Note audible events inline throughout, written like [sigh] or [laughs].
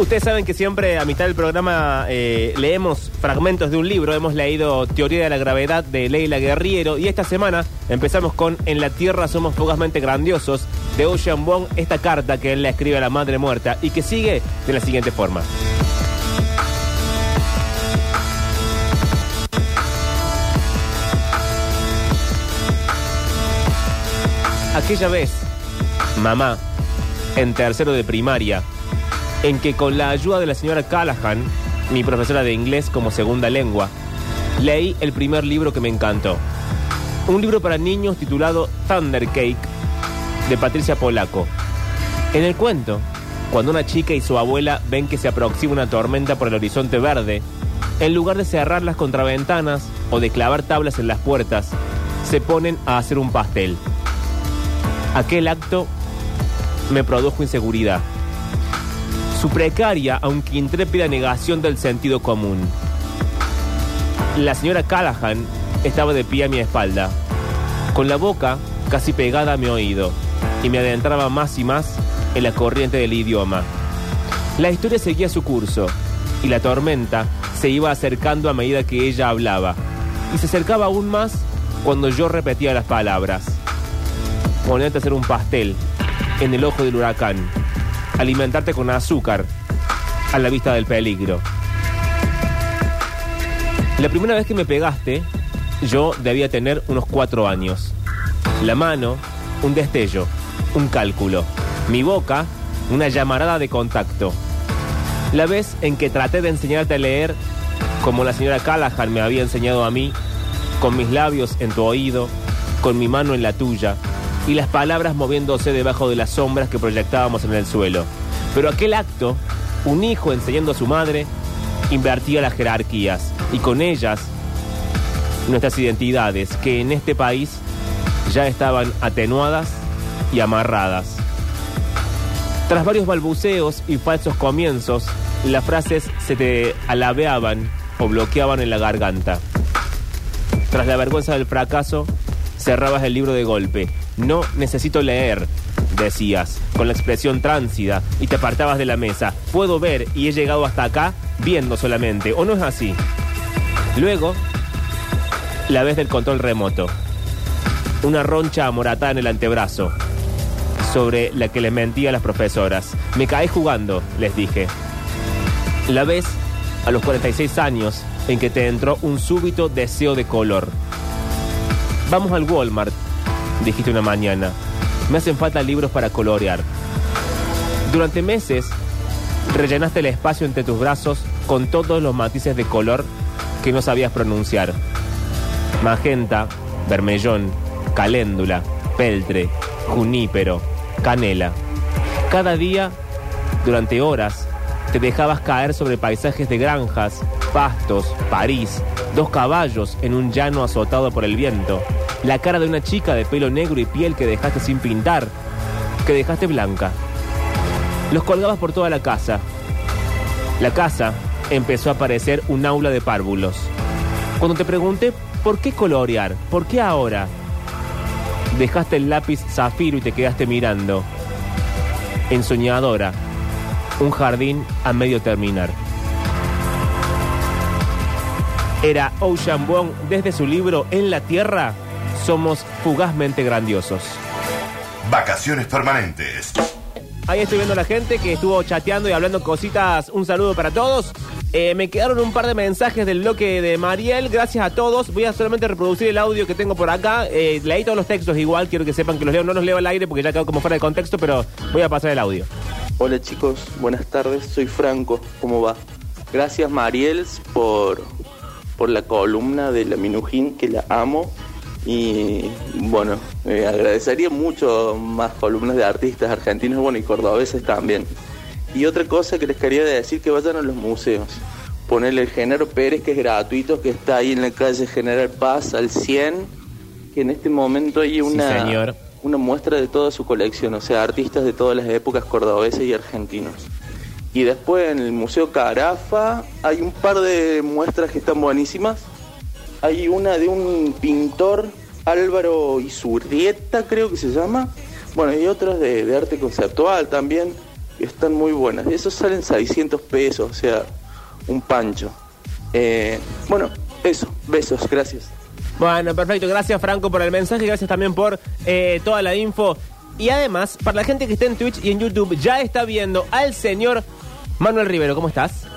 Ustedes saben que siempre a mitad del programa eh, leemos fragmentos de un libro. Hemos leído Teoría de la Gravedad de Leila Guerriero y esta semana empezamos con En la Tierra somos fugazmente grandiosos de Ocean Wong, esta carta que él le escribe a la madre muerta y que sigue de la siguiente forma. Aquella vez, mamá, en tercero de primaria, en que con la ayuda de la señora Callahan, mi profesora de inglés como segunda lengua, leí el primer libro que me encantó. Un libro para niños titulado Thunder Cake de Patricia Polaco. En el cuento, cuando una chica y su abuela ven que se aproxima una tormenta por el horizonte verde, en lugar de cerrar las contraventanas o de clavar tablas en las puertas, se ponen a hacer un pastel. Aquel acto me produjo inseguridad. Su precaria, aunque intrépida negación del sentido común. La señora Callahan estaba de pie a mi espalda, con la boca casi pegada a mi oído, y me adentraba más y más en la corriente del idioma. La historia seguía su curso, y la tormenta se iba acercando a medida que ella hablaba, y se acercaba aún más cuando yo repetía las palabras. Ponerte a hacer un pastel en el ojo del huracán. Alimentarte con azúcar a la vista del peligro. La primera vez que me pegaste, yo debía tener unos cuatro años. La mano, un destello, un cálculo. Mi boca, una llamarada de contacto. La vez en que traté de enseñarte a leer, como la señora Callahan me había enseñado a mí, con mis labios en tu oído, con mi mano en la tuya, y las palabras moviéndose debajo de las sombras que proyectábamos en el suelo. Pero aquel acto, un hijo enseñando a su madre, invertía las jerarquías y con ellas nuestras identidades que en este país ya estaban atenuadas y amarradas. Tras varios balbuceos y falsos comienzos, las frases se te alabeaban o bloqueaban en la garganta. Tras la vergüenza del fracaso, cerrabas el libro de golpe. No necesito leer, decías, con la expresión tránsida, y te apartabas de la mesa. Puedo ver y he llegado hasta acá viendo solamente, ¿o no es así? Luego, la vez del control remoto. Una roncha amoratada en el antebrazo, sobre la que le mentía a las profesoras. Me caí jugando, les dije. La vez, a los 46 años, en que te entró un súbito deseo de color. Vamos al Walmart, dijiste una mañana. Me hacen falta libros para colorear. Durante meses rellenaste el espacio entre tus brazos con todos los matices de color que no sabías pronunciar. Magenta, vermellón, caléndula, peltre, junípero, canela. Cada día, durante horas, te dejabas caer sobre paisajes de granjas, pastos, París, dos caballos en un llano azotado por el viento, la cara de una chica de pelo negro y piel que dejaste sin pintar, que dejaste blanca. Los colgabas por toda la casa. La casa empezó a parecer un aula de párvulos. Cuando te pregunté por qué colorear, por qué ahora, dejaste el lápiz zafiro y te quedaste mirando. Ensoñadora, un jardín a medio terminar. Era Ocean Wong desde su libro En la Tierra, somos fugazmente grandiosos. Vacaciones permanentes. Ahí estoy viendo a la gente que estuvo chateando y hablando cositas. Un saludo para todos. Eh, me quedaron un par de mensajes del bloque de Mariel. Gracias a todos. Voy a solamente reproducir el audio que tengo por acá. Eh, leí todos los textos igual. Quiero que sepan que los leo. No los leo al aire porque ya quedó como fuera de contexto, pero voy a pasar el audio. Hola chicos, buenas tardes. Soy Franco. ¿Cómo va? Gracias Mariel por, por la columna de la Minujín, que la amo. Y bueno, eh, agradecería mucho más columnas de artistas argentinos bueno, y cordobeses también. Y otra cosa que les quería decir, que vayan a los museos. Ponerle el Genaro Pérez, que es gratuito, que está ahí en la calle General Paz al 100, que en este momento hay una, una muestra de toda su colección, o sea, artistas de todas las épocas cordobeses y argentinos. Y después en el Museo Carafa hay un par de muestras que están buenísimas. Hay una de un pintor, Álvaro Isurrieta creo que se llama. Bueno, y otras de, arte conceptual también. están muy buenas. Esos salen 600 pesos, o sea, un pancho. Eh, bueno, eso, besos, gracias. Bueno, perfecto. Gracias, Franco, por el mensaje. Gracias también por eh, toda la info. Y además, para la gente que está en Twitch y en YouTube, ya está viendo al señor Manuel Rivero. ¿Cómo estás?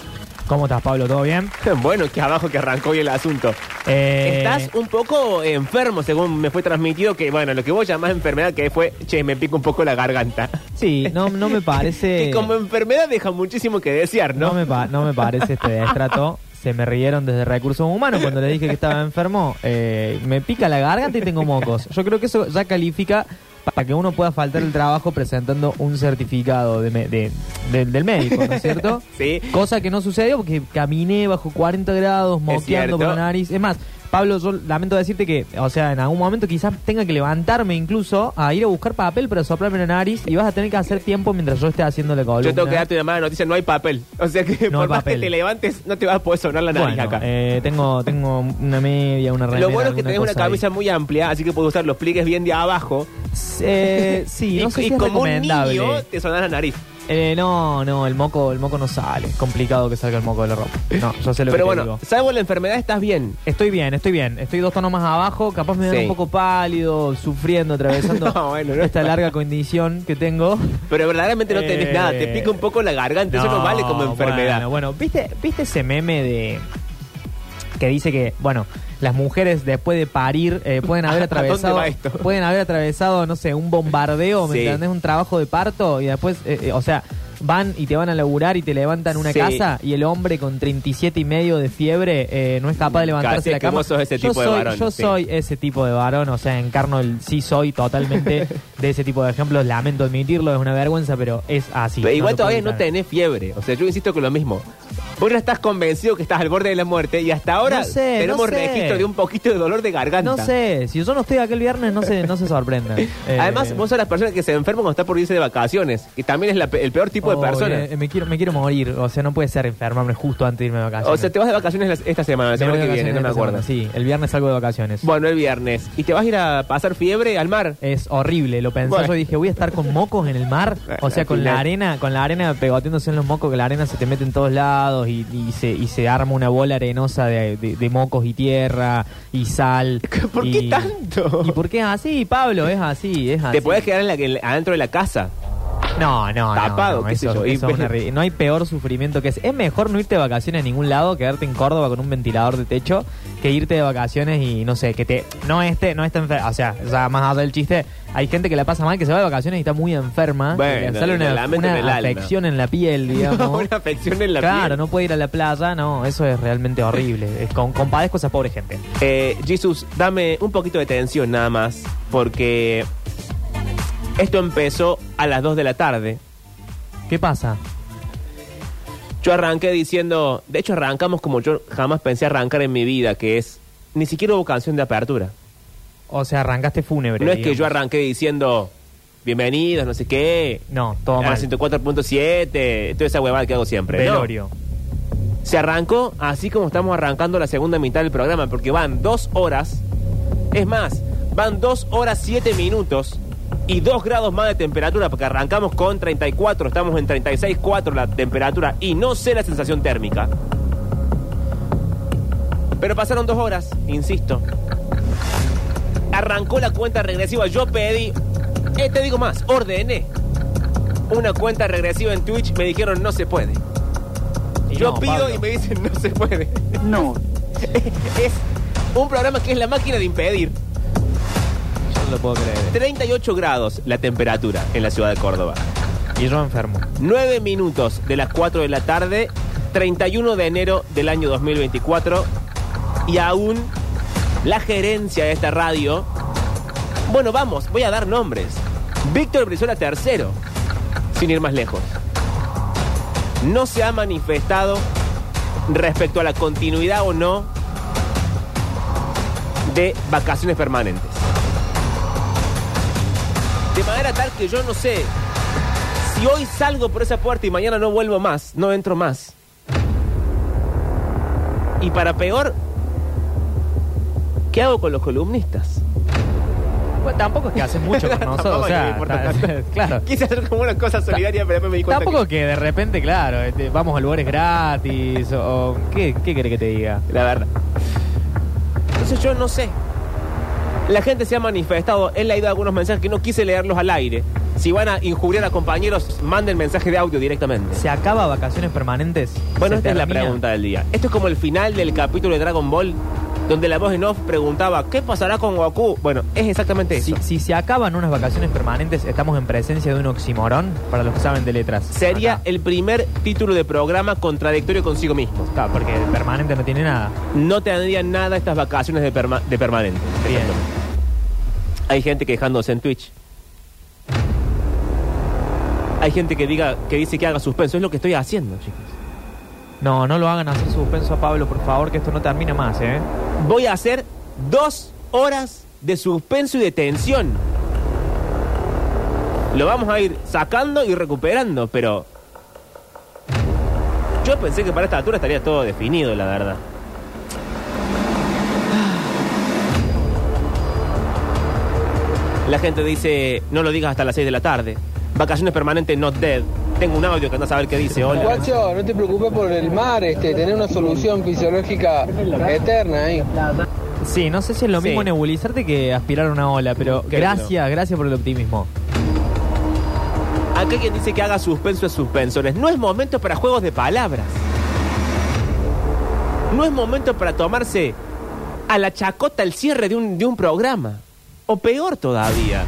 ¿Cómo estás, Pablo? ¿Todo bien? [laughs] Bueno, que abajo que arrancó hoy el asunto. Eh, Estás un poco enfermo, según me fue transmitido, que bueno, lo que vos llamás enfermedad, que fue, che, me pica un poco la garganta. [laughs] Sí, no, no me [laughs] parece... Que como enfermedad deja muchísimo que desear, ¿no? no, me pa- no me parece este destrato. Se me rieron desde Recursos Humanos cuando le dije que estaba enfermo. Eh, me pica la garganta y tengo mocos. Yo creo que eso ya califica para que uno pueda faltar el trabajo presentando un certificado de me- de- de- del médico, ¿no es cierto? [laughs] Sí. Cosa que no sucedió porque caminé bajo 40 grados, moqueando por la nariz. Es más, Pablo, yo lamento decirte que, o sea, en algún momento quizás tenga que levantarme incluso a ir a buscar papel para soplarme la nariz y vas a tener que hacer tiempo mientras yo esté haciendo la columna. Yo tengo que darte una mala noticia, no hay papel. O sea que No por más papel. que te levantes, no te vas a poder sonar la nariz Bueno, acá. eh, tengo, tengo una media, una remera. Lo bueno es que tenés una ahí. camisa muy amplia, así que puedes usar los pliegues bien de abajo. Eh, sí, no y sé y si es como un niño te sonás la nariz. Eh, no, no, el moco, el moco no sale. Es complicado que salga el moco de la ropa. No, yo sé lo Pero que te bueno, digo. salvo la enfermedad, estás bien. Estoy bien, estoy bien. Estoy dos tonos más abajo, capaz me veo Sí. un poco pálido, sufriendo, atravesando [laughs] No, bueno, no esta larga condición que tengo. Pero verdaderamente no tenés Eh, nada, te pica un poco la garganta, eso no vale como enfermedad. Bueno, bueno, ¿viste, ¿viste ese meme de que dice que, bueno, las mujeres después de parir eh, pueden haber [laughs] ¿A dónde atravesado pueden haber atravesado, no sé, un bombardeo, ¿me Sí. entendés? Un trabajo de parto y después, eh, eh, o sea, van y te van a laburar y te levantan una Sí. casa y el hombre con 37 y medio de fiebre eh, no es capaz de levantarse de la cama. vos sos ese yo tipo de soy, varón, Yo sí. soy ese tipo de varón, o sea, encarno el sí soy totalmente [laughs] de ese tipo de ejemplos. Lamento admitirlo, es una vergüenza, pero es así. Pero igual todavía no tenés fiebre. O sea, yo insisto con lo mismo. Vos no estás convencido que estás al borde de la muerte y hasta ahora No sé, tenemos no sé. registro de un poquito de dolor de garganta. No sé, si yo no estoy aquel viernes, no se, no se sorprendan. [laughs] Eh, Además, vos sos las personas que se enferman cuando está por irse de vacaciones, que también es la el peor tipo de eh, me, quiero, me quiero morir, o sea, no puede ser enfermarme justo antes de irme de vacaciones. O sea, te vas de vacaciones las- esta semana, la Me semana voy que de viene, no me acuerdo. semana, Sí, el viernes salgo de vacaciones. Bueno, el viernes. ¿Y te vas a ir a pasar fiebre al mar? Es horrible, lo pensé Bueno. yo dije, voy a estar con mocos en el mar, [laughs] o sea, con la arena, con la arena pegoteándose en los mocos, que la arena se te mete en todos lados y, y se, y se arma una bola arenosa de, de- de mocos y tierra y sal. [laughs] ¿Por y- qué tanto? ¿Y por qué es así, Pablo? Es así, es así. Te podés quedar en la, la- adentro de la casa. No, no, no, Tapado, no, qué sé eso- yo, y- eso es una ri- no hay peor sufrimiento que es. Es mejor no irte de vacaciones a ningún lado, quedarte en Córdoba con un ventilador de techo, que irte de vacaciones y no sé, que te. No esté, no esté enferma. O sea, ya más allá del chiste, hay gente que la pasa mal, que se va de vacaciones y está muy enferma. Bueno, que le sale una, lamento en el una alma. afección en la piel, [laughs] digamos. Una afección en la claro, piel. no puede ir a la playa, no, eso es realmente horrible. Es con, compadezco a esa pobre gente. Eh, Jesus, dame un poquito de tensión nada más, porque esto empezó a las 2 de la tarde. ¿Qué pasa? Yo arranqué diciendo, de hecho arrancamos como yo jamás pensé arrancar en mi vida, que es, ni siquiera hubo canción de apertura. O sea, arrancaste fúnebre. No es que yo arranqué diciendo, bienvenidos, no sé qué, No, todo mal. 104.7, toda esa huevada que hago siempre. ¿no? Velorio. Se arrancó así como estamos arrancando la segunda mitad del programa, porque van dos horas, es más, van dos horas siete minutos y dos grados más de temperatura, porque arrancamos con 34, estamos en 36.4 la temperatura y no sé la sensación térmica. Pero pasaron dos horas, insisto. Arrancó la cuenta regresiva, yo pedí, eh, te digo más, ordené una cuenta regresiva en Twitch, me dijeron no se puede. Y Yo no, pido Pablo. y me dicen no se puede. No, [laughs] es un programa que es la máquina de impedir. No lo puedo creer. 38 grados la temperatura en la ciudad de Córdoba. Y yo enfermo. 9 minutos de las 4 de la tarde, 31 de enero del año 2024. Y aún la gerencia de esta radio. Bueno, vamos, voy a dar nombres. Víctor Brizuela tercero, sin ir más lejos. No se ha manifestado respecto a la continuidad o no de vacaciones permanentes. De manera tal que yo no sé si hoy salgo por esa puerta y mañana no vuelvo más, no entro más. Y para peor, ¿qué hago con los columnistas? Bueno, tampoco es que haces mucho con [laughs] nosotros. O sea, ta- claro. Quise hacer como una cosa solidaria, pero después me di cuenta Tampoco que de repente, claro, este, vamos a lugares gratis o, o- ¿qué, ¿qué querés que te diga? La verdad. Entonces yo no sé. La gente se ha manifestado, he leído algunos mensajes que no quise leerlos al aire. Si van a injuriar a compañeros, manden mensaje de audio directamente. ¿Se acaba vacaciones permanentes? Bueno, ¿Se esta es la pregunta del día. Esto es como el final del capítulo de Dragon Ball, donde la voz en off preguntaba, ¿qué pasará con Goku? Bueno, es exactamente eso. Si, si se acaban unas vacaciones permanentes, estamos en presencia de un oximorón, para los que saben de letras. Sería Acá. el primer título de programa contradictorio consigo mismo. Claro, porque el permanente no tiene nada. No tendrían nada estas vacaciones de, perma- de permanente. Bien. Hay gente quejándose en Twitch. Hay gente que diga que dice que haga suspenso. Es lo que estoy haciendo, chicos. No, no lo hagan hacer suspenso a Pablo, por favor, que esto no termina más, ¿eh? Voy a hacer dos horas de suspenso y de tensión. Lo vamos a ir sacando y recuperando, pero... Yo pensé que para esta altura estaría todo definido, la verdad. La gente dice, no lo digas hasta las 6 de la tarde. Vacaciones permanentes not dead. Tengo un audio que anda a saber qué dice. Hola. Guacho, no te preocupes por el mar, este, tener una solución fisiológica eterna ahí. Sí, no sé si es lo Sí. mismo nebulizarte que aspirar a una ola, pero Qué gracias, gracias por el optimismo. Acá hay quien dice que haga suspenso de suspensores. No es momento para juegos de palabras. No es momento para tomarse a la chacota el cierre de un, de un programa. O peor todavía.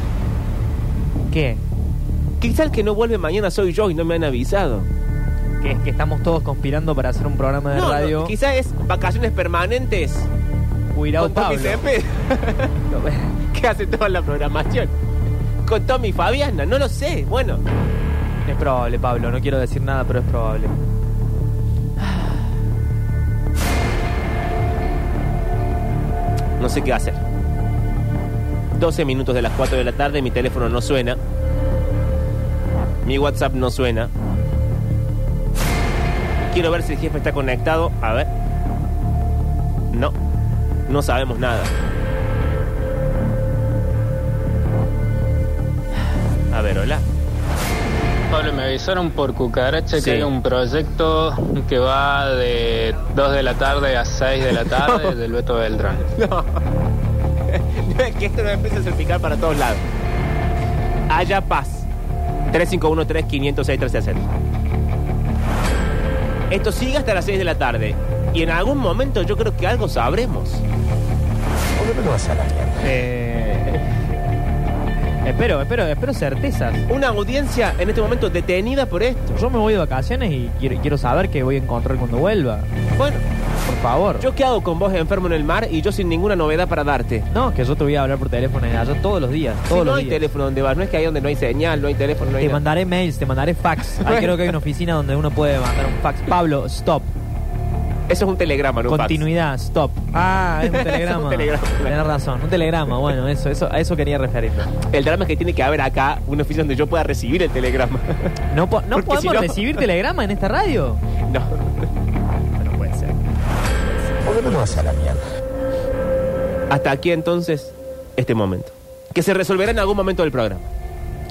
¿Qué? Quizá el que no vuelve mañana soy yo y no me han avisado. Que es que estamos todos conspirando para hacer un programa de No, no, radio. quizá es vacaciones permanentes Cuidado, con Tommy Pablo. Cepeda, [laughs] que hace toda la programación. Con Tommy Fabiana, no lo sé. Bueno, Es probable, Pablo, no quiero decir nada, pero es probable. No sé qué hacer. 12 minutos de las 4 de la tarde, mi teléfono no suena. Mi WhatsApp no suena. Quiero ver si el jefe está conectado. A ver. No. No sabemos nada. A ver, hola. Pablo, me avisaron por cucaracha Sí. que hay un proyecto que va de 2 de la tarde a 6 de la [laughs] tarde del Beto Beltrán. [laughs] No. [laughs] que esto no empiece a salpicar para todos lados. Haya paz. 351-3506-360. Esto sigue hasta las 6 de la tarde. Y en algún momento yo creo que algo sabremos. Eh, espero, espero, espero certezas. Una audiencia en este momento detenida por esto. Yo me voy de vacaciones y quiero, quiero saber qué voy a encontrar cuando vuelva. Bueno, Por favor. yo qué hago con vos enfermo en el mar y yo sin ninguna novedad para darte. No, que yo te voy a hablar por teléfono allá todos los días. Si Todos no los hay días. teléfono donde vas, no es que hay donde no hay señal, no hay teléfono, no hay Te nada. mandaré mails, te mandaré fax. Ahí creo que hay una oficina donde uno puede mandar un fax. Pablo, stop. Eso es un telegrama, no fax. Continuidad, stop. Ah, es un [laughs] Es un telegrama. Tenés razón, un telegrama. Bueno, eso, eso, a eso quería referirme. El drama es que tiene que haber acá una oficina donde yo pueda recibir el telegrama. ¿No, po- no [laughs] podemos si no- recibir telegrama en esta radio? No. No. Hasta aquí entonces este momento. Que se resolverá en algún momento del programa.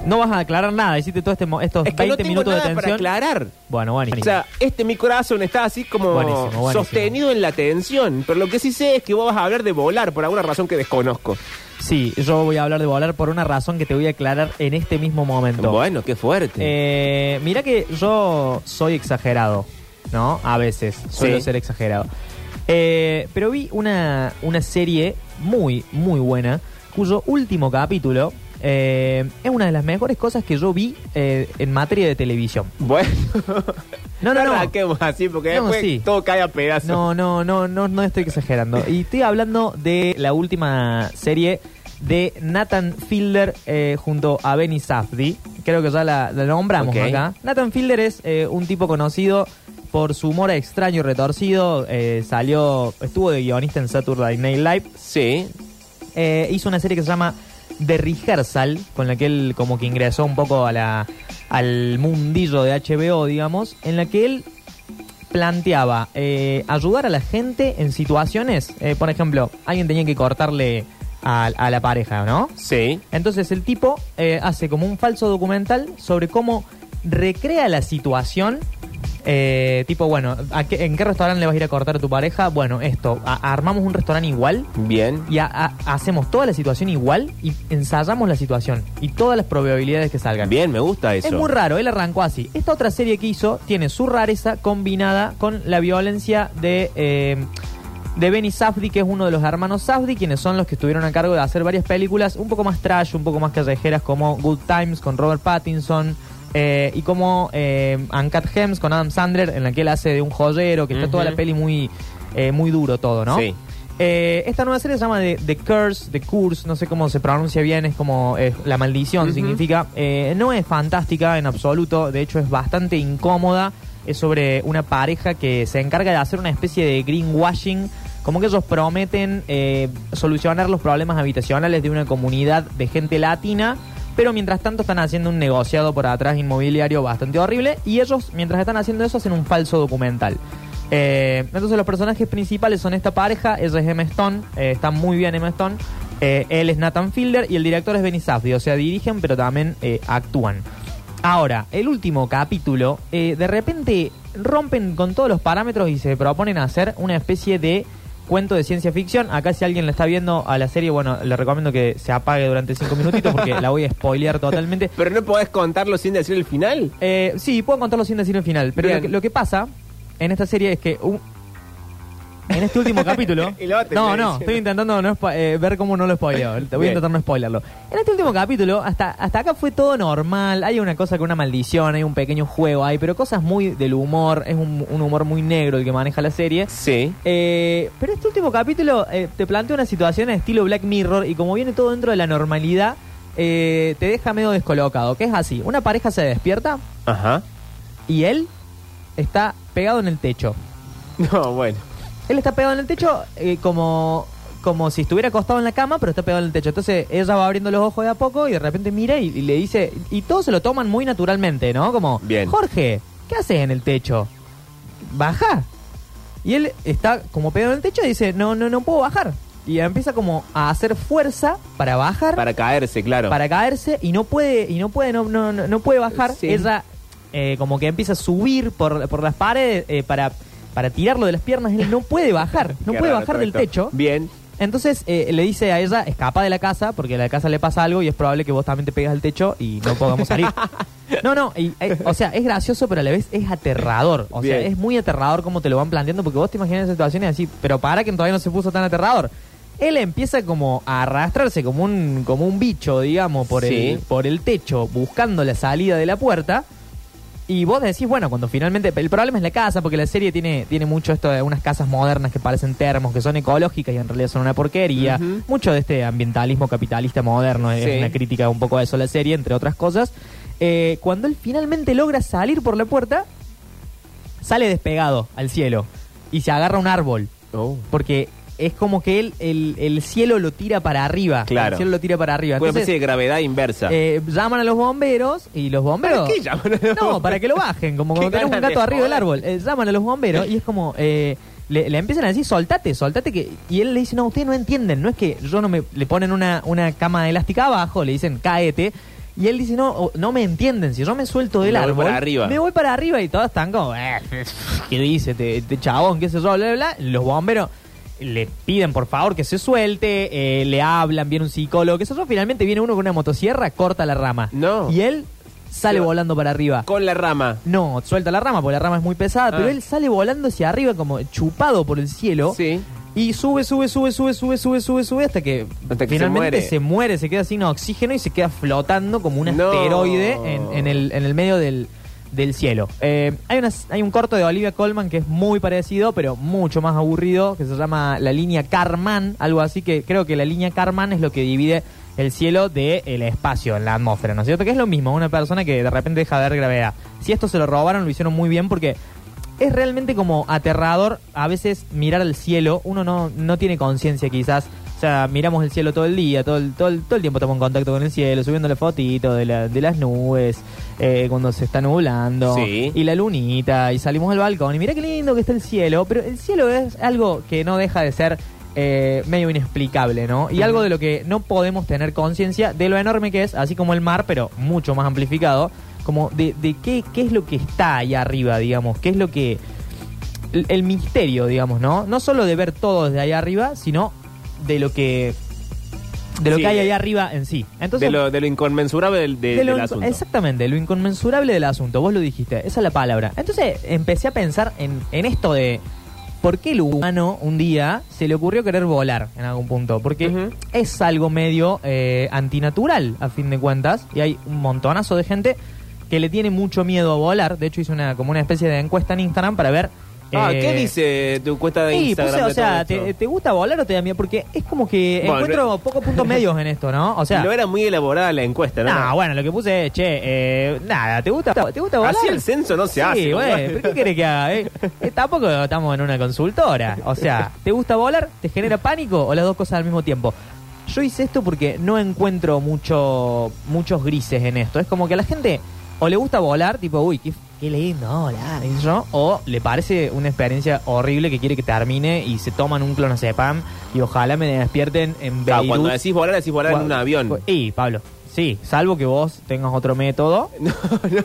No vas a aclarar nada, hiciste todo este, estos Es que 20 no tengo minutos de nada para tensión. aclarar. Bueno, bueno. O sea, este mi corazón está así como Buenísimo, buenísimo. sostenido en la tensión. Pero lo que sí sé es que vos vas a hablar de volar por alguna razón que desconozco. Sí, yo voy a hablar de volar por una razón que te voy a aclarar en este mismo momento. Bueno, qué fuerte. Eh, mira que yo soy exagerado, ¿no? A veces suelo Sí. ser exagerado. Eh, pero vi una, una serie muy, muy buena, cuyo último capítulo eh, es una de las mejores cosas que yo vi eh, en materia de televisión. Bueno. No, no, no. así porque No, después sí. todo cae a pedazos. No, no, no, no, no estoy exagerando. Y estoy hablando de la última serie de Nathan Fielder eh, junto a Benny Safdie. Creo que ya la, la nombramos acá. Nathan Fielder es eh, un tipo conocido por su humor extraño y retorcido. Eh, salió, estuvo de guionista en Saturday Night Live. Sí. Eh, hizo una serie que se llama The Rehearsal, con la que él como que ingresó un poco a la, al mundillo de HBO, digamos, en la que él planteaba eh, ayudar a la gente en situaciones, por ejemplo, alguien tenía que cortarle a, a la pareja, ¿no? Sí. Entonces el tipo hace como un falso documental sobre cómo recrea la situación. Eh, tipo, bueno, ¿a qué- ¿en qué restaurante le vas a ir a cortar a tu pareja? Bueno, esto, a- armamos un restaurante igual Bien. y a- a- hacemos toda la situación igual y ensayamos la situación y todas las probabilidades que salgan. Bien, me gusta eso. Es muy raro, él arrancó así. Esta otra serie que hizo tiene su rareza combinada con la violencia de, eh, de Benny Safdie, que es uno de los hermanos Safdie, quienes son los que estuvieron a cargo de hacer varias películas un poco más trash, un poco más callejeras, como Good Times con Robert Pattinson. Eh, y como eh, Uncut Gems con Adam Sandler, en la que él hace de un joyero, que está toda la peli muy, eh, muy duro todo, ¿no? Sí. Eh, esta nueva serie se llama The, The Curse, The Curse, no sé cómo se pronuncia bien, es como eh, la maldición significa. Eh, no es fantástica en absoluto, de hecho es bastante incómoda. Es sobre una pareja que se encarga de hacer una especie de greenwashing, como que ellos prometen solucionar los problemas habitacionales de una comunidad de gente latina. Pero mientras tanto están haciendo un negociado por atrás inmobiliario bastante horrible y ellos, mientras están haciendo eso, hacen un falso documental. Eh, entonces los personajes principales son esta pareja, ella es Emma Stone, eh, está muy bien Emma Stone, eh, él es Nathan Fielder y el director es Benny Safdie, o sea, dirigen pero también eh, actúan. Ahora, el último capítulo, de repente rompen con todos los parámetros y se proponen hacer una especie de cuento de ciencia ficción. Acá si alguien le está viendo a la serie, bueno, le recomiendo que se apague durante cinco minutitos porque la voy a spoilear totalmente. [laughs] Pero no podés contarlo sin decir el final. Eh, sí, puedo contarlo sin decir el final, pero lo que, lo que pasa en esta serie es que un- en este último capítulo... [laughs] Y no, no, estoy intentando no eh, ver cómo no lo spoileo. Te voy a intentar no spoilerlo. En este último capítulo, hasta, hasta acá fue todo normal. Hay una cosa con una maldición, hay un pequeño juego ahí, pero cosas muy del humor. Es un, un humor muy negro el que maneja la serie. Sí. Eh, pero este último capítulo eh, te plantea una situación en estilo Black Mirror y como viene todo dentro de la normalidad, eh, te deja medio descolocado. Que es así, una pareja se despierta Ajá. y él está pegado en el techo. No, bueno. Él está pegado en el techo eh, como, como si estuviera acostado en la cama, pero está pegado en el techo. Entonces ella va abriendo los ojos de a poco y de repente mira y, y le dice, y todos se lo toman muy naturalmente, ¿no? Como, Bien. Jorge, ¿qué haces en el techo? Baja. Y él está como pegado en el techo y dice, no, no, no puedo bajar. Y empieza como a hacer fuerza para bajar Para caerse, claro. para caerse y no puede y no puede no, no, no, no puede bajar Sí. ella eh, como que empieza a subir por, por las paredes eh, para para tirarlo de las piernas él no puede bajar no Qué puede raro bajar del techo Bien. entonces eh, le dice a ella escapa de la casa porque a la casa le pasa algo y es probable que vos también te pegas al techo y no podamos salir [laughs] no no y, eh, o sea es gracioso pero a la vez es aterrador o sea Bien. es muy aterrador como te lo van planteando porque vos te imaginas situaciones así pero para que todavía no se puso tan aterrador él empieza como a arrastrarse como un como un bicho digamos por Sí. el por el techo buscando la salida de la puerta y vos decís, bueno, cuando finalmente. El problema es la casa, porque la serie tiene, tiene mucho esto de unas casas modernas que parecen termos, que son ecológicas y en realidad son una porquería. Mucho de este ambientalismo capitalista moderno es una crítica un poco a eso la serie, entre otras cosas. Eh, cuando él finalmente logra salir por la puerta, sale despegado al cielo y se agarra a un árbol. Oh. Porque es como que él, el, el cielo lo tira para arriba. Claro. El cielo lo tira para arriba. Una Entonces, especie de gravedad inversa. eh, llaman a los bomberos y los bomberos. ¿Para qué llaman a los No, para que lo bajen, como cuando tenés un de gato arriba del árbol. Eh, llaman a los bomberos y es como. eh, le, le empiezan a decir, soltate, soltate que. Y él le dice, no, ustedes no entienden, no es que yo no me. Le ponen una, una cama elástica abajo, le dicen, cáete. Y él dice, no, no me entienden, si yo me suelto del Me voy árbol. para arriba. Me voy para arriba y todos están como, "Eh, [laughs] ¿qué dice este, este chabón? ¿Qué sé yo? Bla, bla, bla. Los bomberos le piden por favor que se suelte, eh, le hablan, viene un psicólogo, que yo. Finalmente viene uno con una motosierra, corta la rama. No. Y él sale volando para arriba. Con la rama. No, suelta la rama porque la rama es muy pesada, Ah. pero él sale volando hacia arriba como chupado por el cielo. Sí. Y sube, sube, sube, sube, sube, sube, sube, sube hasta que, Hasta que se finalmente muere. se muere. se queda sin oxígeno y se queda flotando como un No. asteroide en, en el, en el medio del, del cielo. Eh, hay, una, hay un corto de Olivia Colman que es muy parecido, pero mucho más aburrido, que se llama la línea Karman, algo así que creo que la línea Karman es lo que divide el cielo del espacio, en la atmósfera, ¿no es cierto? Que es lo mismo, una persona que de repente deja de ver gravedad. Si esto se lo robaron, lo hicieron muy bien porque es realmente como aterrador a veces mirar al cielo. Uno no, no tiene conciencia quizás. O sea, miramos el cielo todo el día, todo el, todo el, todo el tiempo estamos en contacto con el cielo, subiendo la fotito de, la- de las nubes, eh, cuando se está nublando, Sí. y la lunita, y salimos al balcón, y mira qué lindo que está el cielo, pero el cielo es algo que no deja de ser eh, medio inexplicable, ¿no? Y algo de lo que no podemos tener conciencia de lo enorme que es, así como el mar, pero mucho más amplificado, como de, de qué, qué es lo que está ahí arriba, digamos, qué es lo que... El, el misterio, digamos, ¿no? No solo de ver todo desde ahí arriba, sino de lo que... De lo Sí, que hay ahí arriba en sí. Entonces, de, lo, de lo inconmensurable del, de- de lo del asunto. Exactamente, lo inconmensurable del asunto. Vos lo dijiste, esa es la palabra. Entonces empecé a pensar en, en esto de por qué el humano un día se le ocurrió querer volar en algún punto. Porque es algo medio eh, antinatural, a fin de cuentas. Y hay un montonazo de gente que le tiene mucho miedo a volar. De hecho, hice una, como una especie de encuesta en Instagram para ver. Ah, eh, ¿qué dice tu cuenta de Sí, Instagram? puse, o de sea, todo te, esto? te gusta volar o te da miedo? Porque es como que Bueno, encuentro pocos puntos medios en esto, ¿no? O sea, no era muy elaborada la encuesta, ¿no? no, bueno, lo que puse es, che, eh, nada, ¿te gusta, ¿te gusta volar? Así el censo no se sí, hace. güey, compadre. ¿pero qué querés que haga? eh? Eh, tampoco estamos en una consultora. O sea, ¿te gusta volar? ¿Te genera pánico? ¿O las dos cosas al mismo tiempo? Yo hice esto porque no encuentro mucho, muchos grises en esto. Es como que a la gente o le gusta volar, tipo, uy, qué, qué lindo volar, y yo, o le parece una experiencia horrible que quiere que termine y se toman un clonazepam y ojalá me despierten en Claro, Beirut. cuando decís volar, decís volar en un avión. Y, Pablo, sí, salvo que vos tengas otro método. [laughs] No,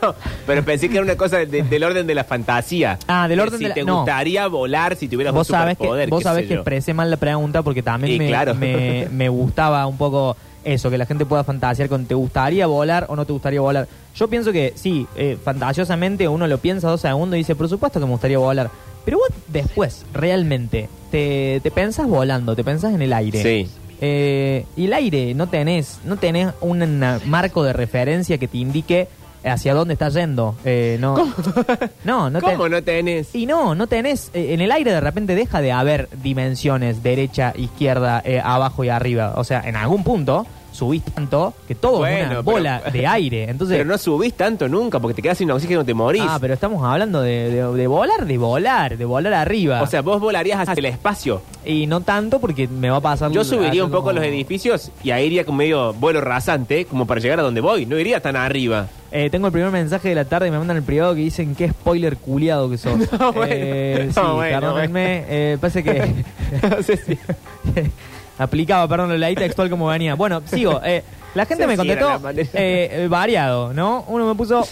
no, pero pensé que era una cosa de- del orden de la fantasía. Ah, del orden si de la- te no. gustaría volar si tuvieras Vos un sabés que, superpoder, vos qué sabés sé que expresé mal la pregunta porque también claro. me, me gustaba un poco eso, que la gente pueda fantasear con te gustaría volar o no te gustaría volar. Yo pienso que sí, eh, fantasiosamente uno lo piensa dos segundos y dice, por supuesto que me gustaría volar. Pero vos después, realmente, te, te pensás volando, te pensás en el aire. Sí. Eh, y el aire, no tenés, no tenés un marco de referencia que te indique hacia dónde estás yendo. Eh, no, [laughs] no, no ¿Cómo no tenés? y no, no tenés. eh, en el aire de repente deja de haber dimensiones derecha, izquierda, eh, abajo y arriba. O sea, en algún punto subís tanto que todo es Bueno, una pero- bola [laughs] de aire. Entonces. Pero no subís tanto nunca porque te quedas sin oxígeno, te morís. Ah, pero estamos hablando de, de- de volar, de volar, de volar arriba. O sea, vos volarías hacia el espacio. y no tanto porque me va a pasar. Yo subiría un poco los edificios y ahí iría con medio vuelo rasante como para llegar a donde voy. No iría tan arriba. Eh, tengo el primer mensaje de la tarde y me mandan el privado que dicen qué spoiler culiado que sos. [laughs] No, bueno, Eh, no, sí, bueno, perdónenme. Eh, parece que. [laughs] No sé si- Aplicaba, perdón, lo leí textual como venía. Bueno, sigo. Eh, la gente me contestó la eh, eh, variado, ¿no? Uno me puso,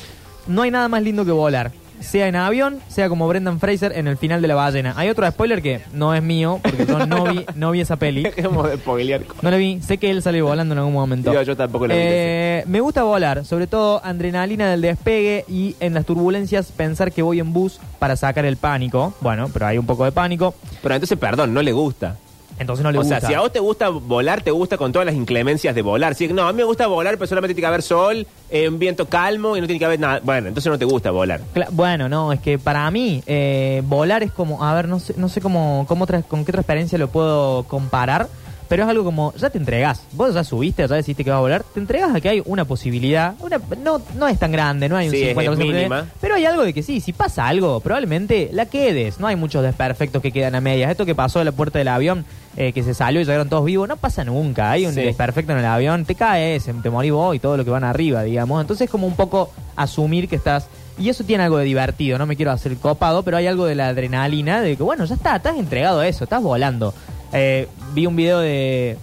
no hay nada más lindo que volar. Sea en avión, sea como Brendan Fraser en el final de La Ballena. Hay otro spoiler que no es mío, porque yo no vi, [laughs] no vi esa peli. Dejemos de spoilear. No la vi, sé que él sale volando en algún momento. Yo tampoco la vi. Eh, me gusta volar, sobre todo adrenalina del despegue y en las turbulencias pensar que voy en bus para sacar el pánico. Bueno, pero hay un poco de pánico, Pero entonces, perdón, no le gusta. Entonces no le o gusta. sea, si a vos te gusta volar, te gusta con todas las inclemencias de volar. Si, no, a mí me gusta volar, pero solamente tiene que haber sol, eh, un viento calmo y no tiene que haber nada. Bueno, entonces no te gusta volar. Cla- Bueno, no, es que para mí eh, volar es como, a ver, no sé, no sé cómo, cómo con qué transparencia lo puedo comparar, pero es algo como, ya te entregás, vos ya subiste, ya decidiste que vas a volar, te entregas a que hay una posibilidad, una, no, no es tan grande, no hay un Sí, es- 50% es de mínima. posibilidad, pero hay algo de que sí, si pasa algo, probablemente la quedes, no hay muchos desperfectos que quedan a medias, esto que pasó en la puerta del avión, eh, que se salió y llegaron todos vivos, no pasa nunca, hay un Sí. desperfecto en el avión, te caes, te morís vos y todo lo que van arriba, digamos, entonces es como un poco asumir que estás y eso tiene algo de divertido, no me quiero hacer copado, pero hay algo de la adrenalina, de que bueno, ya está, estás entregado a eso, estás volando. Eh, vi un video de,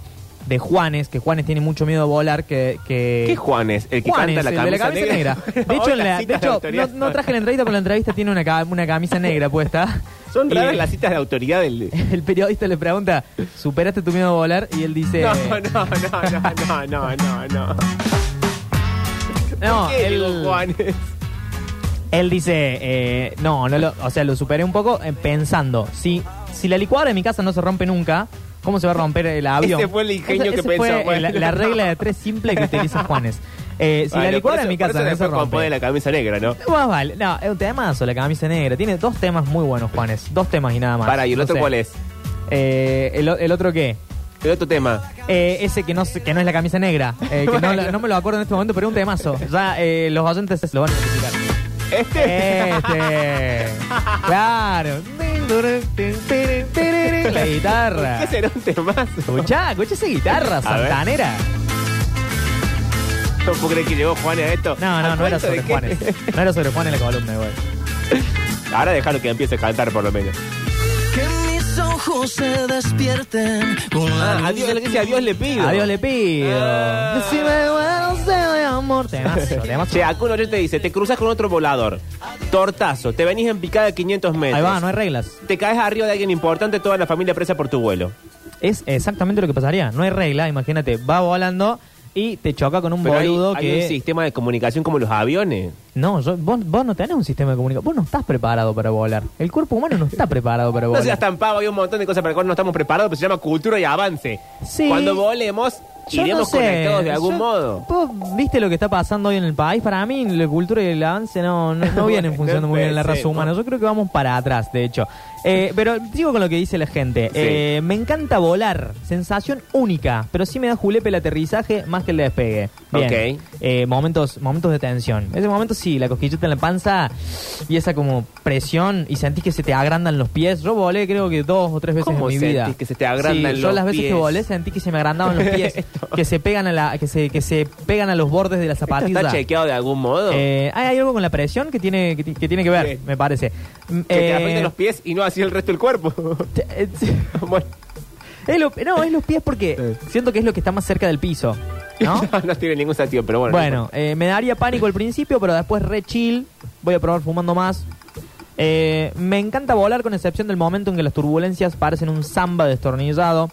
de Juanes, que Juanes tiene mucho miedo a volar, que... que ¿Qué Juanes? El que Juanes, canta la el de camisa, la camisa negra. De [laughs] hecho, en la- de no, no traje la entrevista, pero la entrevista tiene una, una camisa negra puesta. [laughs] Son raras [laughs] las citas de autoridad del... El periodista le pregunta, ¿superaste tu miedo a volar? Y él dice... No, no, no, no, no, no, no, no. No, ¿Por qué él- digo Juanes? Él dice, eh, no, no lo, o sea, lo superé un poco eh, pensando, si, si la licuadora de mi casa no se rompe nunca, ¿cómo se va a romper el avión? Ese fue el ingenio Ese- que ese pensó, fue bueno. la, la regla de tres simple que utiliza Juanes. [laughs] Eh, si la Bueno, licuadora de mi por casa eso no se después rompe... la camisa negra, ¿no? Más vale. No, es un temazo la camisa negra. Tiene dos temas muy buenos, Juanes. Dos temas y nada más. Para, ¿y el No otro sé. cuál es? Eh, el, o- el otro qué? El otro tema. Eh, ese que no, sé- que no es la camisa negra. eh, que [laughs] no, me lo acuerdo en este momento, pero es un temazo. Ya eh, los oyentes lo van a identificar. ¿Este? Este. [laughs] claro. La guitarra. ¿Qué será un temazo? Escuchá, escucha esa guitarra santanera. No puedo creer que llegó Juanes a esto. No, no, ¿A no era sobre? Juanes. No era sobre Juanes la columna, igual. Ahora déjalo que empiece a cantar por lo menos. Que mis ojos se despierten con la Ah, adiós, que dice adiós le pido. Adiós le pido. Ah. Amor. Temazo, temazo. Che, acá un oyente dice, te cruzas con otro volador. Tortazo, te venís en picada de 500 metros. Ahí va, no hay reglas. Te caes arriba de alguien importante, toda la familia presa por tu vuelo. Es exactamente lo que pasaría. No hay regla, imagínate, va volando y te choca con un Pero hay, boludo hay que... un sistema de comunicación como los aviones. No, yo- vos, vos no tenés un sistema de comunicación. Vos no estás preparado para volar. El cuerpo humano no está preparado para [laughs] No volar. seas tan pavo, hay un montón de cosas para las cuales no estamos preparados, pero se llama cultura y avance. Sí. Cuando volemos, Yo iremos no sé, conectados de algún yo- modo. ¿Vos viste lo que está pasando hoy en el país? Para mí, la cultura y el avance no, no, no [laughs] vienen funcionando muy bien en la raza humana. Yo creo que vamos para atrás, de hecho. Eh, pero sigo con lo que dice la gente. Eh, me encanta volar. Sensación única. Pero sí me da julepe el aterrizaje más que el despegue. Bien. Ok. Eh, momentos, momentos de tensión. Ese momento sí, la cosquillita en la panza y esa como presión y sentís que se te agrandan los pies. Yo volé creo que dos o tres veces ¿Cómo en mi vida. que se te agrandan Sí, Yo los las veces pies? que volé sentí que se me agrandaban los [laughs] pies, que se pegan a la, que se, que se pegan a los bordes de la ¿Esto zapatilla. está chequeado de algún modo? Eh, hay, hay algo con la presión que tiene que, que tiene que ver, Sí. me parece. Que te eh, afecten los pies y no así el resto del cuerpo. te- eh, [laughs] bueno, Es lo- no, es los pies porque siento que es lo que está más cerca del piso. ¿No? [laughs] no, tiene ningún sentido, pero bueno. Bueno, eh, me daría pánico al principio, pero después re chill. Voy a probar fumando más. Eh, me encanta volar con excepción del momento en que las turbulencias parecen un samba destornillado.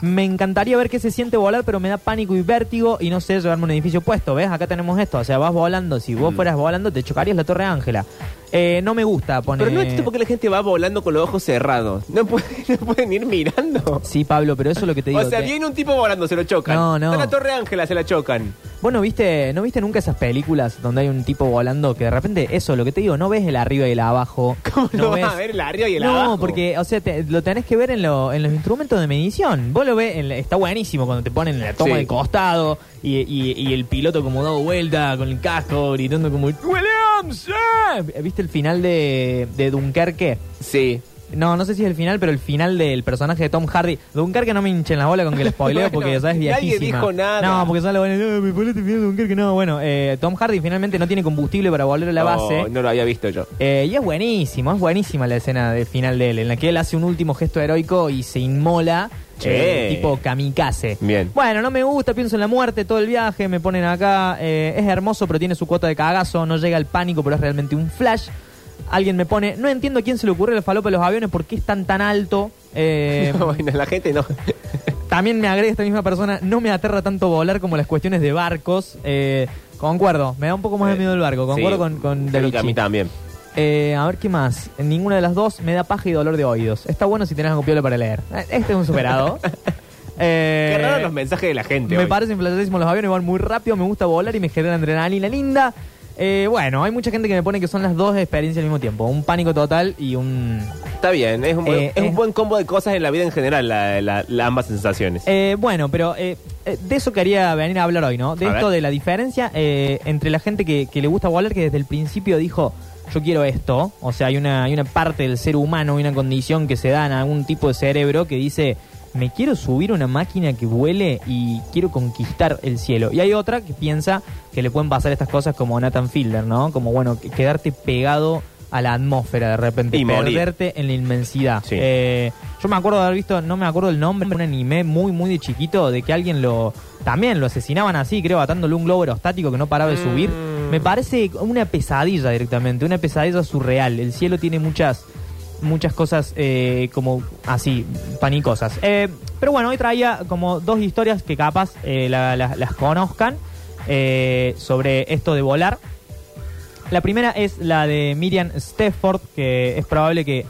Me encantaría ver qué se siente volar, pero me da pánico y vértigo y no sé llevarme un edificio puesto. ¿Ves? Acá tenemos esto. O sea, vas volando. Si Mm. vos fueras volando, te chocarías la Torre Ángela. Eh, no me gusta poner. Pero no entiendo por qué la gente va volando con los ojos cerrados. No, puede- [laughs] no pueden ir mirando. Sí, Pablo, pero eso es lo que te digo. o sea, que- viene un tipo volando, se lo chocan. No, no. Está la Torre Ángela, se la chocan. ¿Vos no viste, no viste nunca esas películas donde hay un tipo volando que de repente, eso, lo que te digo, no ves el arriba y el abajo? [laughs] ¿Cómo no, vas a ver el arriba y el no, abajo? porque, o sea, te- lo tenés que ver en, lo- en los instrumentos de medición. Vos lo ves, en la- está buenísimo cuando te ponen la toma Sí. de costado y, y- y el piloto como dado vuelta con el casco gritando como ¡Williams! Eh". ¿Viste el final de, de Dunkerque? Sí. No, no sé si es el final, pero el final del personaje de Tom Hardy. Dunkerque no me hinchen la bola con que le spoileo [laughs] Bueno, porque ya es nadie viejísima. dijo nada. No, porque sale bueno, no, me spoileaste el final de Dunkerque. No, bueno, eh, Tom Hardy finalmente no tiene combustible para volver a la base. No lo había visto yo. Eh, y es buenísimo, es buenísima la escena del final de él, en la que él hace un último gesto heroico y se inmola, Che. eh, tipo kamikaze. Bien. Bueno, no me gusta, pienso en la muerte todo el viaje, me ponen acá, eh, es hermoso pero tiene su cuota de cagazo, no llega al pánico pero es realmente un flash. Alguien me pone, no entiendo a quién se le ocurre el falopa de los aviones, por qué es tan alto. Eh, [laughs] bueno, la gente no. [laughs] también me agrega esta misma persona, no me aterra tanto volar como las cuestiones de barcos. Eh, concuerdo, me da un poco más de miedo el barco, concuerdo Sí, con, con creo David que a mí también. Eh, a ver qué más. En ninguna de las dos me da paja y dolor de oídos. Está bueno si tenés algo piola para leer. Eh, Este es un superado. [laughs] Eh, Qué raro los mensajes de la gente. Me hoy. parecen los aviones, van muy rápido, me gusta volar y me genera adrenalina linda. Eh, bueno, hay mucha gente que me pone que son las dos experiencias al mismo tiempo. Un pánico total y un... Está bien, es un, buen, Eh, es un es- buen combo de cosas en la vida en general, la- la- la- ambas sensaciones. Eh, bueno, pero eh, eh, de eso quería venir a hablar hoy, ¿no? De A esto ver. de la diferencia entre la gente que, que le gusta volar, que desde el principio dijo, yo quiero esto. O sea, hay una, hay una parte del ser humano, hay una condición que se da en algún tipo de cerebro que dice, me quiero subir a una máquina que vuele y quiero conquistar el cielo. Y hay otra que piensa que le pueden pasar estas cosas como Nathan Fielder, ¿no? Como, bueno, que- quedarte pegado a la atmósfera de repente, Y morir. perderte en la inmensidad. Sí. Eh, yo me acuerdo de haber visto, no me acuerdo el nombre, un anime muy, muy de chiquito, de que alguien lo, también lo asesinaban así, creo, atándole un globo aerostático que no paraba de subir. Mm. Me parece una pesadilla directamente, una pesadilla surreal. El cielo tiene muchas, muchas cosas eh, como así, panicosas. Eh, pero bueno, hoy traía como dos historias que capaz eh, la- la- las conozcan eh, sobre esto de volar. La primera es la de Miriam Stefford, que es probable que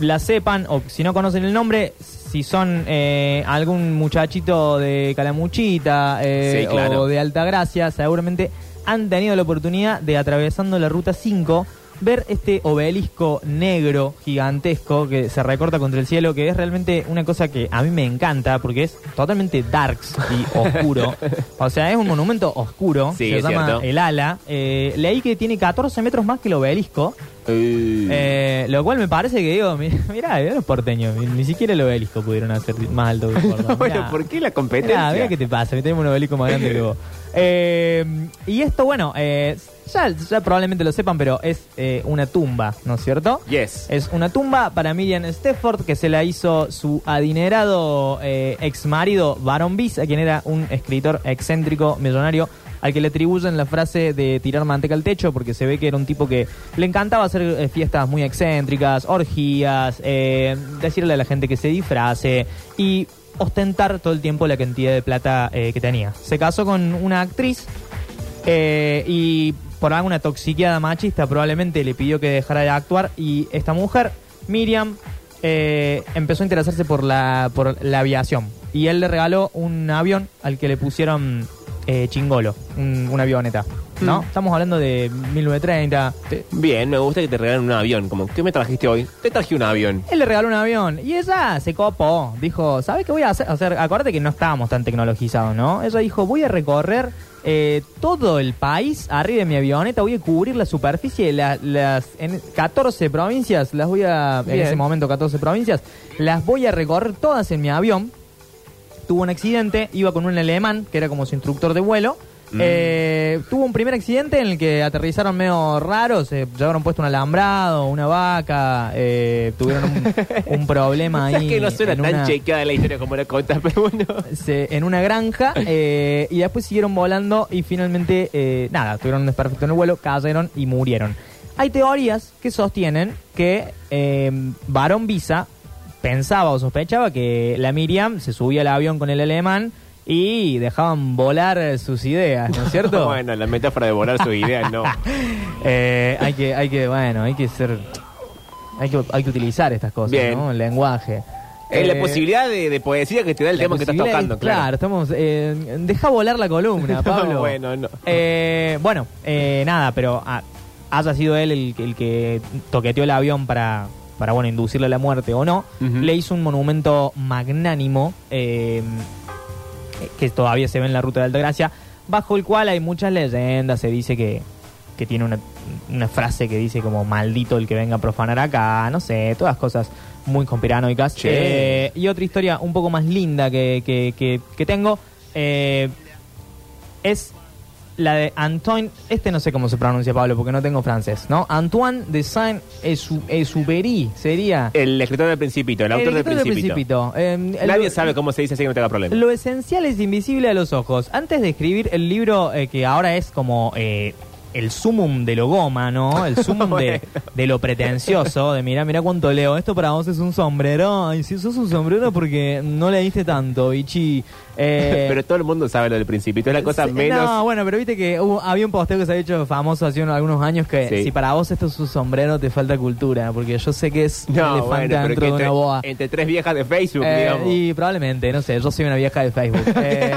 la sepan, o si no conocen el nombre, si son eh, algún muchachito de Calamuchita eh, Sí, claro. o de Altagracia, seguramente han tenido la oportunidad de atravesando la ruta 5 ver este obelisco negro gigantesco que se recorta contra el cielo, que es realmente una cosa que a mí me encanta porque es totalmente darks y oscuro. [laughs] o sea, es un monumento oscuro, Sí, se es llama cierto. El Ala. Eh, leí que tiene 14 metros más que el obelisco. Uh, Eh, lo cual me parece que digo, [laughs] mi- mirá, mirá los porteños, ni, ni siquiera el obelisco pudieron hacer más alto que Córdoba. [laughs] bueno. ¿por qué la competencia? Mirá, mirá qué te pasa, tenemos un obelisco más grande que vos. Eh, y esto, bueno, eh, ya, ya probablemente lo sepan, pero es eh, una tumba, ¿no es cierto? Yes. Es una tumba para Miriam Stefford que se la hizo su adinerado eh, ex marido Baron Biss, quien era un escritor excéntrico, millonario, al que le atribuyen la frase de tirar manteca al techo, porque se ve que era un tipo que le encantaba hacer eh, fiestas muy excéntricas, orgías, eh, decirle a la gente que se disfrace y ostentar todo el tiempo la cantidad de plata eh, que tenía. Se casó con una actriz eh, y por alguna toxiqueada machista probablemente le pidió que dejara de actuar y esta mujer, Miriam, eh, empezó a interesarse por la, por la aviación y él le regaló un avión al que le pusieron eh, chingolo, un- una avioneta. ¿No? Estamos hablando de 1930. Te- Bien, me gusta que te regalen un avión. Como, ¿qué me trajiste hoy? Te traje un avión. Él le regaló un avión y ella se copó. Dijo, ¿sabes qué voy a hacer? O sea, acuérdate que no estábamos tan tecnologizados, ¿no? Ella dijo, voy a recorrer eh, todo el país arriba de mi avioneta, voy a cubrir la superficie de la- las en 14 provincias, las voy a, en ese momento 14 provincias, las voy a recorrer todas en mi avión. Tuvo un accidente, iba con un alemán, que era como su instructor de vuelo. Eh, tuvo un primer accidente en el que aterrizaron medio raros, se llevaron puesto un alambrado, una vaca, eh, tuvieron un, [laughs] un problema ahí. Que no suena en tan una- chequeada la historia como la contas, pero bueno. se- en una granja eh, y después siguieron volando y finalmente, eh, nada, tuvieron un desperfecto en el vuelo, cayeron y murieron. Hay teorías que sostienen que eh, Barón Visa pensaba o sospechaba que la Miriam se subía al avión con el alemán y dejaban volar sus ideas, ¿no es cierto? [laughs] bueno, la metáfora de volar su idea, no. [laughs] Eh, hay que, hay que, bueno, hay que ser, hay que, hay que utilizar estas cosas, Bien. ¿no? El lenguaje. Es la Eh, posibilidad de, de poesía que te da el tema que estás tocando, claro. estamos. eh, deja volar la columna, [laughs] Pablo. bueno, no. Eh, bueno, eh, nada, pero ah, haya sido él el, el que toqueteó el avión para, para bueno, inducirle a la muerte o no, le hizo un monumento magnánimo eh, que todavía se ve en la ruta de Altagracia, bajo el cual hay muchas leyendas. Se dice que, que tiene una, una frase que dice como maldito el que venga a profanar acá, no sé, todas cosas muy conspiranoicas. Eh, y otra historia un poco más linda que, que, que- que tengo eh, es la de Antoine, este no sé cómo se pronuncia Pablo porque no tengo francés, ¿no? Antoine de Saint-Exupéry sería El escritor del Principito, el autor del Principito. Eh, el- Nadie sabe cómo se dice así que no tenga problema. Lo esencial es invisible a los ojos. Antes de escribir el libro eh, que ahora es como eh, el sumum de lo goma, ¿no? El [laughs] sumum de, de lo pretencioso, de mira, mira cuánto leo. Esto para vos es un sombrero. Ay, si sos un sombrero porque no leíste tanto, bichi. Eh, Pero todo el mundo sabe lo del Principito. Es la cosa menos. No, bueno, pero viste que hubo- había un posteo que se ha hecho famoso hace unos, algunos años que Sí. si para vos esto es un sombrero te falta cultura, porque yo sé que es un [laughs] No, elefante bueno, pero dentro que de una entre, boa. entre tres viejas de Facebook, Eh, digamos. y probablemente, no sé, yo soy una vieja de Facebook. [laughs] Eh,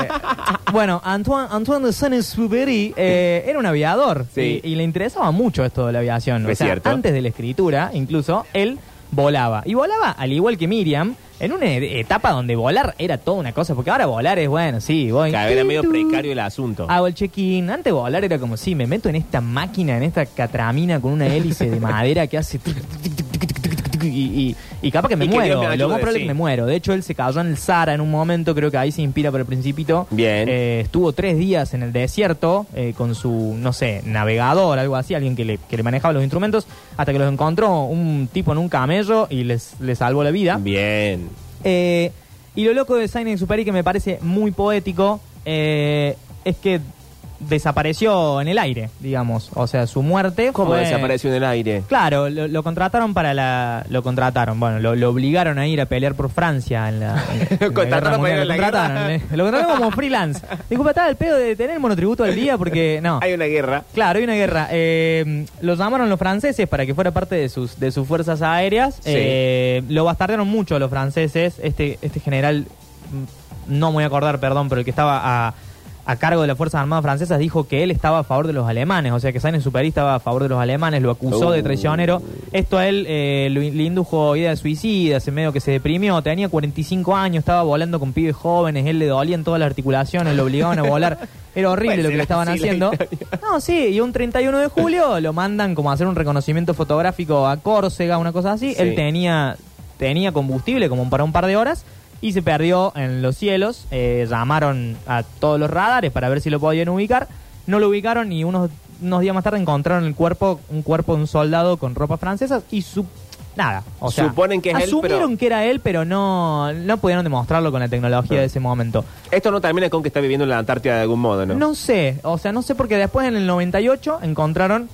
bueno, Antoine, Antoine de Saint-Exupéry eh, era un aviador Sí. y, y le interesaba mucho esto de la aviación. O Es sea, cierto. antes de la escritura, incluso, él volaba. Y volaba, al igual que Miriam, en una e- etapa donde volar era toda una cosa, porque ahora volar es, bueno, sí, voy. Vez era medio precario el asunto. Hago el check-in. Antes volar era como, sí, me meto en esta máquina, en esta catramina con una hélice de madera que hace y, y, y capaz que me muero. Me muero. De hecho, él se cayó en el Sara en un momento, creo que ahí se inspira por el Principito. Bien. Eh, estuvo tres días en el desierto eh, con su, no sé, navegador, algo así, alguien que le, que le manejaba los instrumentos, hasta que los encontró un tipo en un camello y les, les salvó la vida. Bien. Eh, y lo loco de Sign Superi e, que me parece muy poético, es que desapareció en el aire, digamos. O sea, su muerte ¿Cómo fue- desapareció en el aire? Claro, lo, lo contrataron para la... Lo contrataron, bueno, lo, lo obligaron a ir a pelear por Francia en la... en- en la [laughs] Lo contrataron Guerra para ir Mundial. a la Lo contrataron, guerra. eh. Lo contrataron como freelance. Disculpa, estaba el pedo de tener el monotributo al día porque... No. Hay una guerra. Claro, hay una guerra. Eh, lo llamaron los franceses para que fuera parte de sus, de sus fuerzas aéreas. Sí. Eh, lo bastardearon mucho los franceses. Este, este general, mm, no me voy a acordar, perdón, pero el que estaba a, a cargo de las Fuerzas Armadas Francesas dijo que él estaba a favor de los alemanes. O sea, que Sainz Superi estaba a favor de los alemanes, lo acusó de Uh. traicionero. Esto a él eh, lo- le indujo idea de suicida, se medio que se deprimió. Tenía 45 años, estaba volando con pibes jóvenes, él le dolían todas las articulaciones, lo obligaban a volar. Era horrible lo que le estaban haciendo. No, sí, y un 31 de [laughs] julio lo mandan como a hacer un reconocimiento fotográfico a Córcega, una cosa así. Sí. Él tenía, tenía combustible como para un par de horas y se perdió en los cielos. Eh, llamaron a todos los radares para ver si lo podían ubicar. No lo ubicaron y unos unos días más tarde encontraron el cuerpo, un cuerpo de un soldado con ropa francesa y su nada, o sea, Suponen que es él, asumieron pero- que era él, pero no no pudieron demostrarlo con la tecnología de ese momento. Esto no termina con que está viviendo en la Antártida de algún modo, ¿no? No sé, o sea, no sé porque después en el 98 encontraron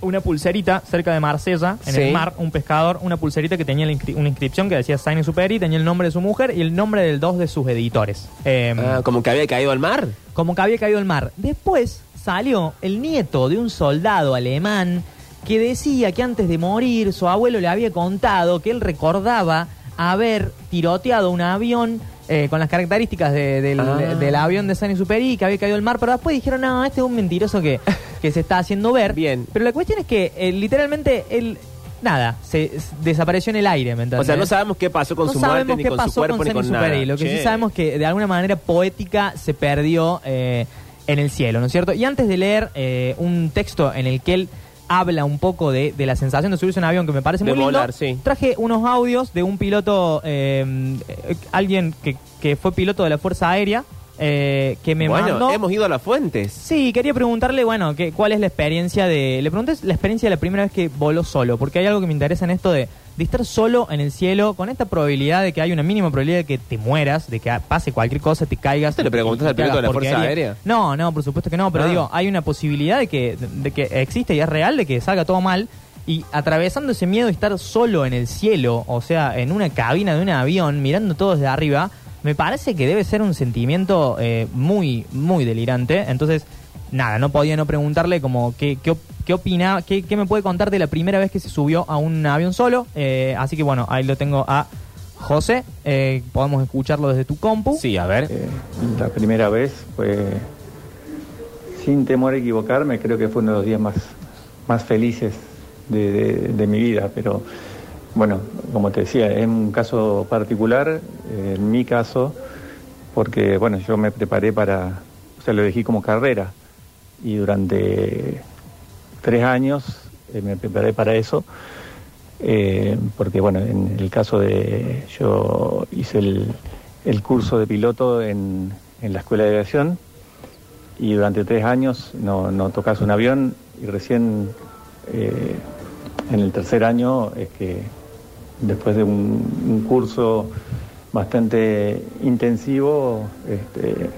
una pulserita cerca de Marsella, en Sí. el mar, un pescador, una pulserita que tenía inscri- una inscripción que decía Saint Superi, tenía el nombre de su mujer y el nombre de dos de sus editores. Eh, Ah, como que había caído al mar. como que había caído el mar. Después salió el nieto de un soldado alemán que decía que antes de morir su abuelo le había contado que él recordaba haber tiroteado un avión eh, con las características de- del, Ah. del avión de San Superi que había caído al mar, pero después dijeron, no, este es un mentiroso que, [laughs] que se está haciendo ver. Bien. Pero la cuestión es que eh, literalmente él, nada, se, s- desapareció en el aire, ¿me O sea, no sabemos qué pasó con no su muerte, sabemos ni qué con su pasó cuerpo, con ni con nada. Superi. Lo que Che. sí sabemos que de alguna manera poética se perdió eh, en el cielo, ¿no es cierto? Y antes de leer eh, un texto en el que él habla un poco de, de la sensación de subirse a un avión que me parece De muy lindo, volar, sí. traje unos audios de un piloto, eh, eh, alguien que, que fue piloto de la Fuerza Aérea, eh, que me bueno, mandó... hemos ido a las fuentes. Sí, quería preguntarle, bueno, que, cuál es la experiencia de... Le pregunté la experiencia de la primera vez que voló solo, porque hay algo que me interesa en esto de, de estar solo en el cielo, con esta probabilidad de que hay una mínima probabilidad de que te mueras, de que pase cualquier cosa, te caigas. ¿Te le preguntas al piloto de la Fuerza. Aérea? No, no, por supuesto que no, pero Ah. digo, hay una posibilidad de que, de que existe y es real de que salga todo mal. Y atravesando ese miedo de estar solo en el cielo, o sea, en una cabina de un avión, mirando todo desde arriba, me parece que debe ser un sentimiento eh, muy, muy delirante. Entonces, nada, no podía no preguntarle como qué, qué, qué opina, qué, qué me puede contar de la primera vez que se subió a un avión solo. Eh, así que bueno, ahí lo tengo a José. Eh, podemos escucharlo desde tu compu. Sí, a ver. Eh, la primera vez fue, sin temor a equivocarme, creo que fue uno de los días más, más felices de, de- de mi vida, pero bueno, como te decía, es un caso particular, eh, en mi caso, porque bueno, yo me preparé para, o sea, lo elegí como carrera y durante tres años eh, me preparé para eso. Eh, porque bueno, en el caso de yo hice el, el curso de piloto en, en la escuela de aviación y durante tres años no, no tocas un avión y recién eh, en el tercer año es que después de un, un curso bastante intensivo este,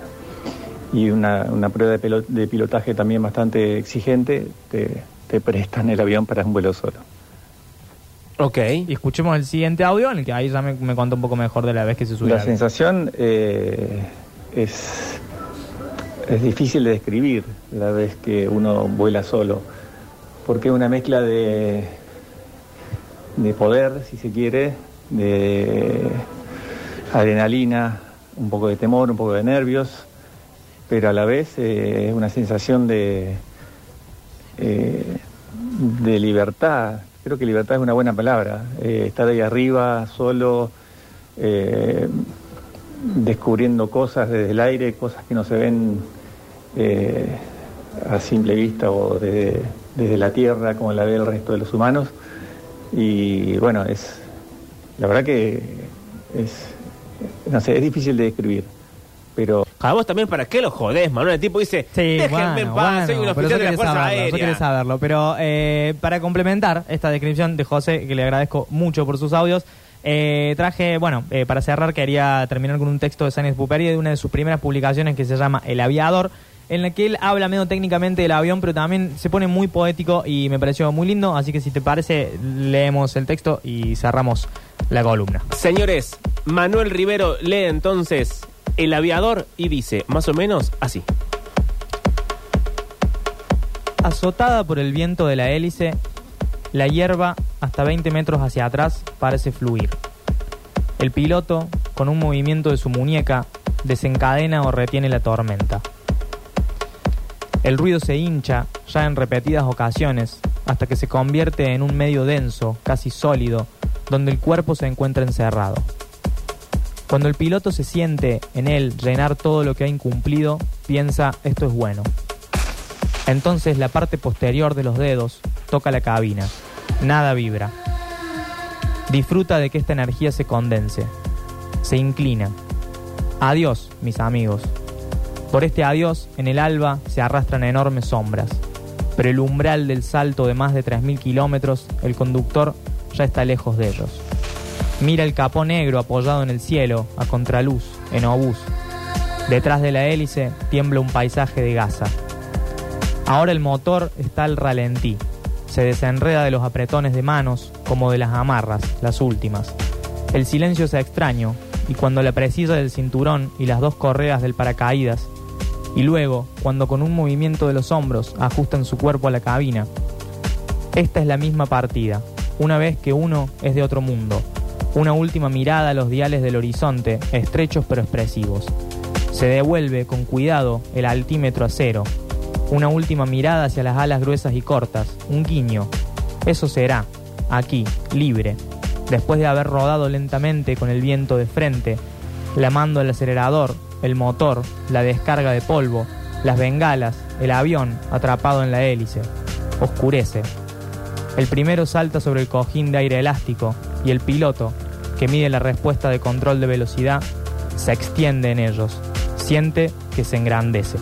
y una, una prueba de, pelo- de pilotaje también bastante exigente, te, te prestan el avión para un vuelo solo. Ok. Y escuchemos el siguiente audio en el que ahí ya me, me cuenta un poco mejor de la vez que se subió. La sensación eh, es, es difícil de describir la vez que uno vuela solo, porque es una mezcla de, de poder, si se quiere, de adrenalina, un poco de temor, un poco de nervios, pero a la vez eh, es una sensación de, eh, de libertad. Creo que libertad es una buena palabra. Eh, estar ahí arriba, solo, descubriendo cosas desde el aire, cosas que no se ven a simple vista o desde, desde la tierra como la ve el resto de los humanos. Y bueno, es la verdad que es, no sé, es difícil de describir, pero A vos también, ¿para qué lo jodés, Manuel? El tipo dice, Sí, déjenme en bueno, paz, soy un bueno, oficial de la Fuerza saberlo, yo Aérea. quería saberlo. Pero eh, para complementar esta descripción de José, que le agradezco mucho por sus audios, eh, traje, bueno, eh, para cerrar quería terminar con un texto de Sainz Puperi de una de sus primeras publicaciones que se llama El Aviador, en la que él habla medio técnicamente del avión, pero también se pone muy poético y me pareció muy lindo, así que si te parece, leemos el texto y cerramos la columna. Señores, Manuel Rivero lee entonces El Aviador y dice, más o menos así. Azotada por el viento de la hélice, la hierba, hasta 20 metros hacia atrás, parece fluir. El piloto, con un movimiento de su muñeca, desencadena o retiene la tormenta. El ruido se hincha, ya en repetidas ocasiones, hasta que se convierte en un medio denso, casi sólido, donde el cuerpo se encuentra encerrado. Cuando el piloto se siente en él llenar todo lo que ha incumplido, piensa, esto es bueno. Entonces la parte posterior de los dedos toca la cabina. Nada vibra. Disfruta de que esta energía se condense. Se inclina. Adiós, mis amigos. Por este adiós, en el alba se arrastran enormes sombras. Pero el umbral del salto de más de 3.000 kilómetros, el conductor ya está lejos de ellos. Mira el capó negro apoyado en el cielo, a contraluz, en obús. Detrás de la hélice tiembla un paisaje de gasa. Ahora el motor está al ralentí. Se desenreda de los apretones de manos como de las amarras, las últimas. El silencio es extraño y cuando la precisa del cinturón y las dos correas del paracaídas, y luego cuando con un movimiento de los hombros ajustan su cuerpo a la cabina. Esta es la misma partida, una vez que uno es de otro mundo, una última mirada a los diales del horizonte, estrechos pero expresivos. Se devuelve con cuidado el altímetro a cero, una última mirada hacia las alas gruesas y cortas, un guiño. Eso será, aquí, libre, después de haber rodado lentamente con el viento de frente, lamando el acelerador, el motor, la descarga de polvo, las bengalas, el avión atrapado en la hélice. Oscurece. El primero salta sobre el cojín de aire elástico y el piloto, que mide la respuesta de control de velocidad, se extiende en ellos. Siente que se engrandece.